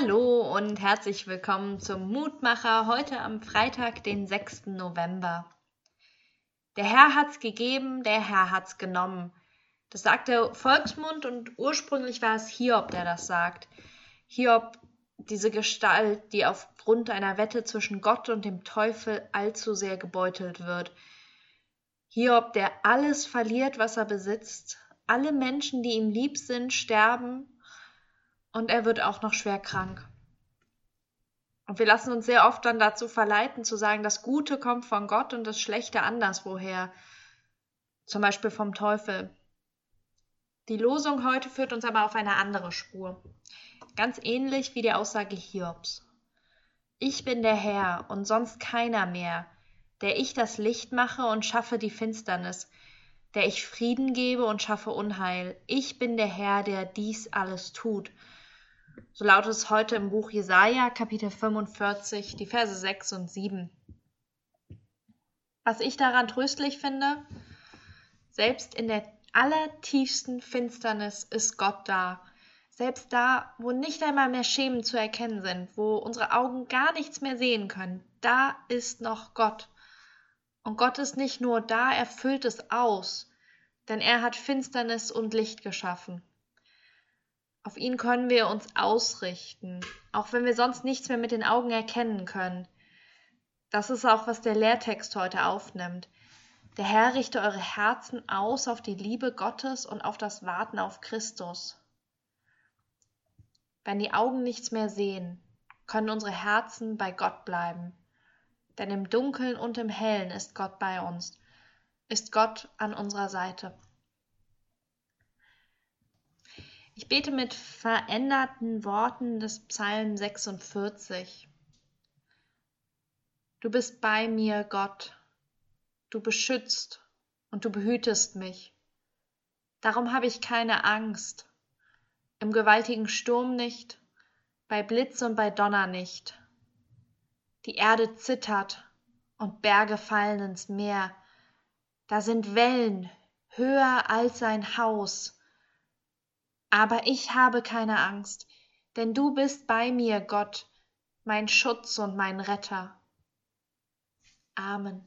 Hallo und herzlich willkommen zum Mutmacher heute am Freitag, den 6. November. Der Herr hat's gegeben, der Herr hat's genommen. Das sagt der Volksmund und ursprünglich war es Hiob, der das sagt. Hiob, diese Gestalt, die aufgrund einer Wette zwischen Gott und dem Teufel allzu sehr gebeutelt wird. Hiob, der alles verliert, was er besitzt. Alle Menschen, die ihm lieb sind, sterben und er wird auch noch schwer krank. Und wir lassen uns sehr oft dann dazu verleiten, zu sagen, das Gute kommt von Gott und das Schlechte anderswoher. Zum Beispiel vom Teufel. Die Losung heute führt uns aber auf eine andere Spur. Ganz ähnlich wie die Aussage Hiobs. Ich bin der Herr und sonst keiner mehr, der ich das Licht mache und schaffe die Finsternis, der ich Frieden gebe und schaffe Unheil. Ich bin der Herr, der dies alles tut. So lautet es heute im Buch Jesaja, Kapitel 45, die Verse 6 und 7. Was ich daran tröstlich finde, selbst in der allertiefsten Finsternis ist Gott da. Selbst da, wo nicht einmal mehr Schemen zu erkennen sind, wo unsere Augen gar nichts mehr sehen können, da ist noch Gott. Und Gott ist nicht nur da, er füllt es aus, denn er hat Finsternis und Licht geschaffen. Auf ihn können wir uns ausrichten, auch wenn wir sonst nichts mehr mit den Augen erkennen können. Das ist auch, was der Lehrtext heute aufnimmt. Der Herr richte eure Herzen aus auf die Liebe Gottes und auf das Warten auf Christus. Wenn die Augen nichts mehr sehen, können unsere Herzen bei Gott bleiben. Denn im Dunkeln und im Hellen ist Gott bei uns, ist Gott an unserer Seite. Ich bete mit veränderten Worten des Psalm 46. Du bist bei mir, Gott. Du beschützt und du behütest mich. Darum habe ich keine Angst. Im gewaltigen Sturm nicht, bei Blitz und bei Donner nicht. Die Erde zittert und Berge fallen ins Meer. Da sind Wellen höher als ein Haus aber ich habe keine Angst, denn du bist bei mir, Gott, mein Schutz und mein Retter. Amen.